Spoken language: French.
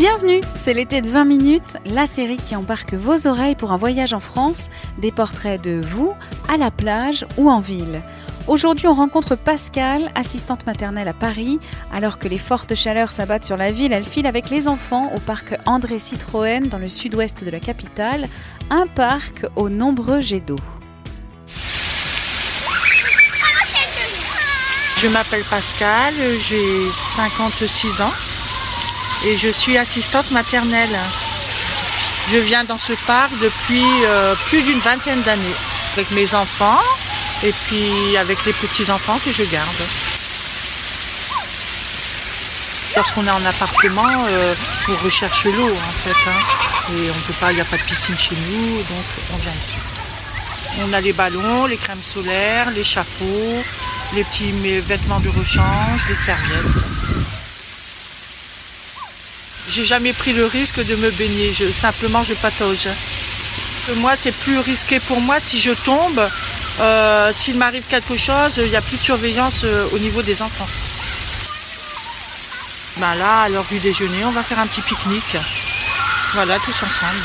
Bienvenue, c'est l'été de 20 minutes, la série qui embarque vos oreilles pour un voyage en France, des portraits de vous, à la plage ou en ville. Aujourd'hui, on rencontre Pascal, assistante maternelle à Paris. Alors que les fortes chaleurs s'abattent sur la ville, elle file avec les enfants au parc André Citroën dans le sud-ouest de la capitale, un parc aux nombreux jets d'eau. Je m'appelle Pascal, j'ai 56 ans et je suis assistante maternelle. Je viens dans ce parc depuis euh, plus d'une vingtaine d'années avec mes enfants et puis avec les petits-enfants que je garde. Lorsqu'on est en appartement, euh, on recherche l'eau en fait. hein. et on peut pas, il n'y a pas de piscine chez nous, donc on vient ici. On a les ballons, les crèmes solaires, les chapeaux, les petits vêtements de rechange, les serviettes. J'ai jamais pris le risque de me baigner, simplement je patauge. Que Moi, c'est plus risqué pour moi si je tombe. euh, S'il m'arrive quelque chose, il n'y a plus de surveillance euh, au niveau des enfants. Ben là, à l'heure du déjeuner, on va faire un petit pique-nique. Voilà, tous ensemble.